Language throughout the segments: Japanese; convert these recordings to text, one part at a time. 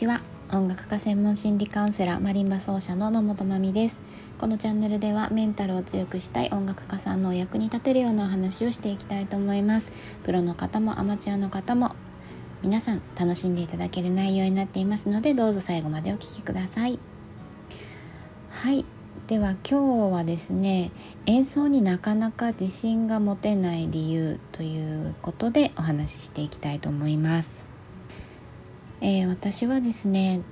ちは。音楽家専門心理カウンセラーマリンバ奏者の野本真美です。このチャンネルではメンタルを強くしたい音楽家さんのお役に立てるようなお話をしていきたいと思います。プロの方もアマチュアの方も皆さん楽しんでいただける内容になっていますのでどうぞ最後までお聴きください。はい。では今日はですね演奏になかなか自信が持てない理由ということでお話ししていきたいと思います。えー、私はですね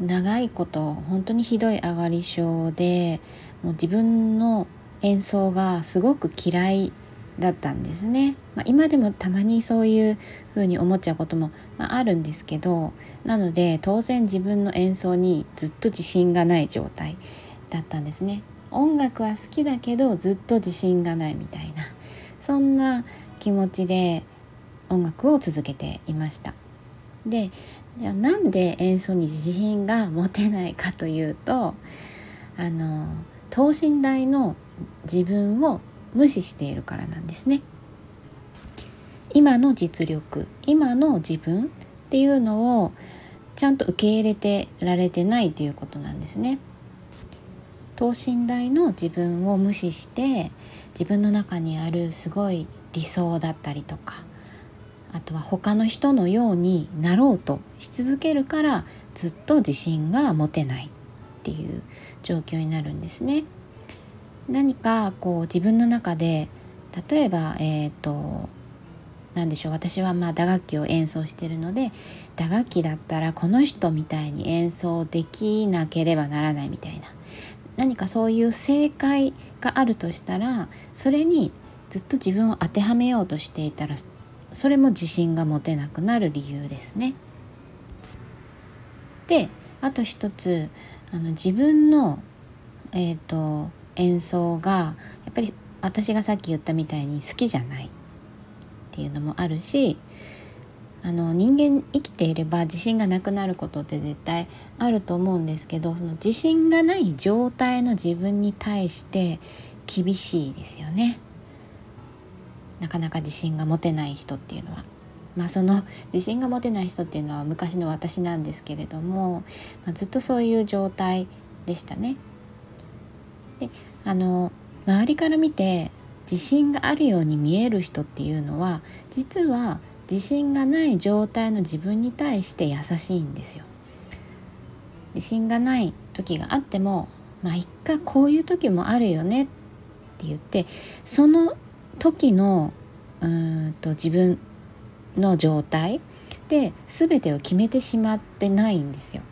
長いこと本当にひどい上がり症でもう自分の演奏がすごく嫌いだったんですね、まあ、今でもたまにそういう風に思っちゃうことも、まあ、あるんですけどなので当然自分の演奏にずっと自信がない状態だったんですね。音楽は好きだけどずっと自信がないみたいなそんな気持ちで音楽を続けていました。でじゃあなんで演奏に自信が持てないかというとあの等身大の自分を無視しているからなんですね。今の実力今の自分っていうのをちゃんと受け入れてられてないということなんですね。等身大の自分を無視して自分の中にあるすごい理想だったりとかあとは他の人のようになろうとし続けるからずっと自信が持てないっていう状況になるんですね。何かこう自分の中で例えばえっ、ー、と何でしょう私はまあ打楽器を演奏してるので打楽器だったらこの人みたいに演奏できなければならないみたいな何かそういう正解があるとしたらそれにずっと自分を当てはめようとしていたらそれも自信が持てなくなる理由ですね。であと一つあの自分の、えーと、演奏がやっぱり私がさっき言ったみたいに好きじゃないっていうのもあるしあの人間生きていれば自信がなくなることって絶対あると思うんですけどその自信がない状態の自分に対して厳しいですよね。なかなか自信が持てない人っていうのは。まあ、その自信が持てない人っていうのは昔の私なんですけれども、まあ、ずっとそういう状態でしたね。であの周りから見て自信があるように見える人っていうのは実は自信がない状態の自分に対して優しいんですよ。自信がない時があってもまあ一回こういう時もあるよねって言ってその時のうんと自分の状態で全てを決めてしまってないんですよ。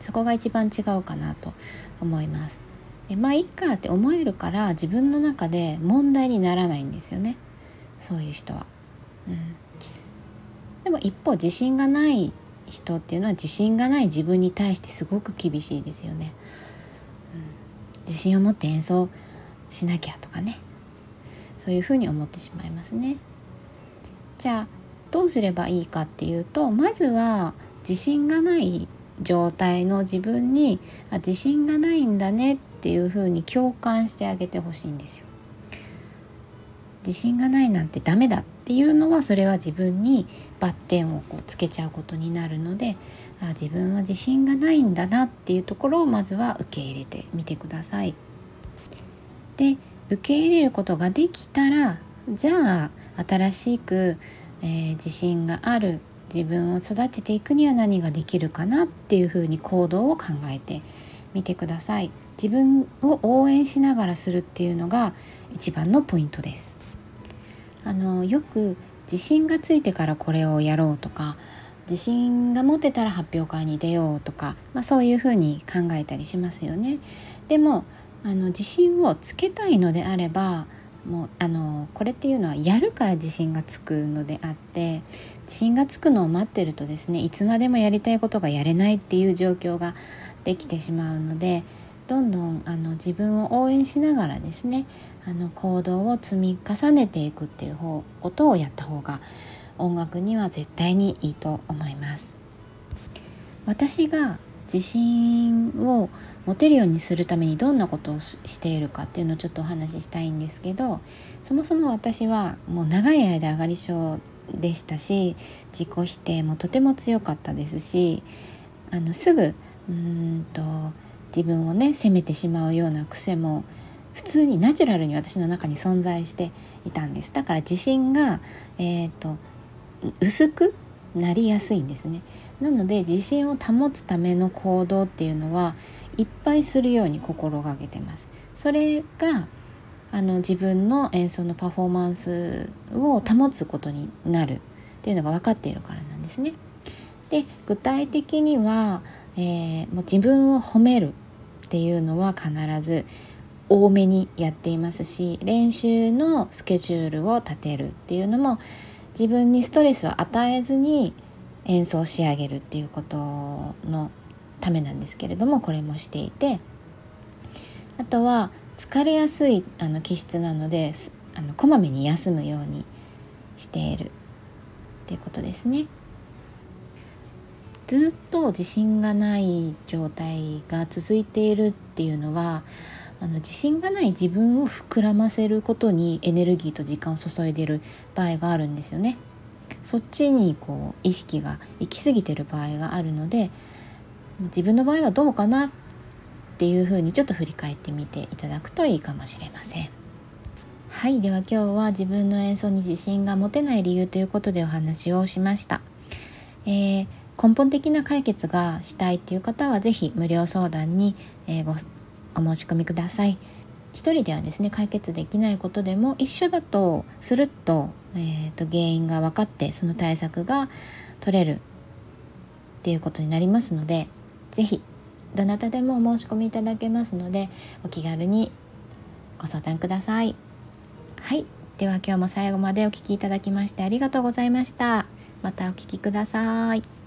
そこが一番違うかなと思います。でまあいっかって思えるから自分の中で問題にならないんですよねそういう人は。うん、でも一方自信がない人っていうのは自信がない自分に対してすごく厳しいですよね。うん、自信を持って演奏しなきゃとかねそういうふうに思ってしまいますね。じゃあどうすればいいかっていうとまずは自信がない状態の自分にあ自信がないんだねっていうふうに共感してあげてほしいんですよ。自信がないなんてダメだっていうのはそれは自分にバッテンをこうつけちゃうことになるのであ自分は自信がないんだなっていうところをまずは受け入れてみてください。で受け入れることができたらじゃあ新しく、えー、自信がある自分を育てていくには何ができるかなっていうふうに行動を考えてみてください。自分を応援しながらするっていうのが一番のポイントです。あのよく自信がついてからこれをやろうとか自信が持てたら発表会に出ようとか、まあ、そういうふうに考えたりしますよね。でもあの自信をつけたいのであればもうあのこれっていうのはやるから自信がつくのであって自信がつくのを待ってるとですねいつまでもやりたいことがやれないっていう状況ができてしまうのでどんどんあの自分を応援しながらですねあの行動を積み重ねていくっていう方ことをやった方が音楽には絶対にいいと思います。私が自信を持てるようにするためにどんなことをしているかっていうのをちょっとお話ししたいんですけどそもそも私はもう長い間上がり症でしたし自己否定もとても強かったですしあのすぐうんと自分をね責めてしまうような癖も普通にナチュラルに私の中に存在していたんです。だから自信が、えーと、薄くなりやすいんですね。なので自信を保つための行動っていうのはいっぱいするように心がけてますそれがあの自分の演奏のパフォーマンスを保つことになるっていうのが分かっているからなんですね。で具体的には、えー、もう自分を褒めるっていうのは必ず多めにやっていますし練習のスケジュールを立てるっていうのも自分にストレスを与えずに演奏を仕上げるっていうことのためなんですけれどもこれもしていてあとは疲れやすいあの気質なのであのこまめに休むようにしているっていうことですね。ずっと自信がない状態が続いているっていうのはあの自信がない自分を膨らませることにエネルギーと時間を注いでいる場合があるんですよね。そっちにこう意識が行き過ぎてる場合があるので自分の場合はどうかなっていうふうにちょっと振り返ってみていただくといいかもしれません。はいでは今日は自分の演奏に自信が持てない理由ということでお話をしました。えー、根本的な解決がしたいっていう方は是非無料相談に、えー、ごお申し込みください。一人ではですね解決できないことでも一緒だとスルッと,、えーと原因が分かってその対策が取れるっていうことになりますので是非どなたでもお申し込みいただけますのでお気軽にご相談ください。はい。では今日も最後までお聴きいただきましてありがとうございました。またお聴きください。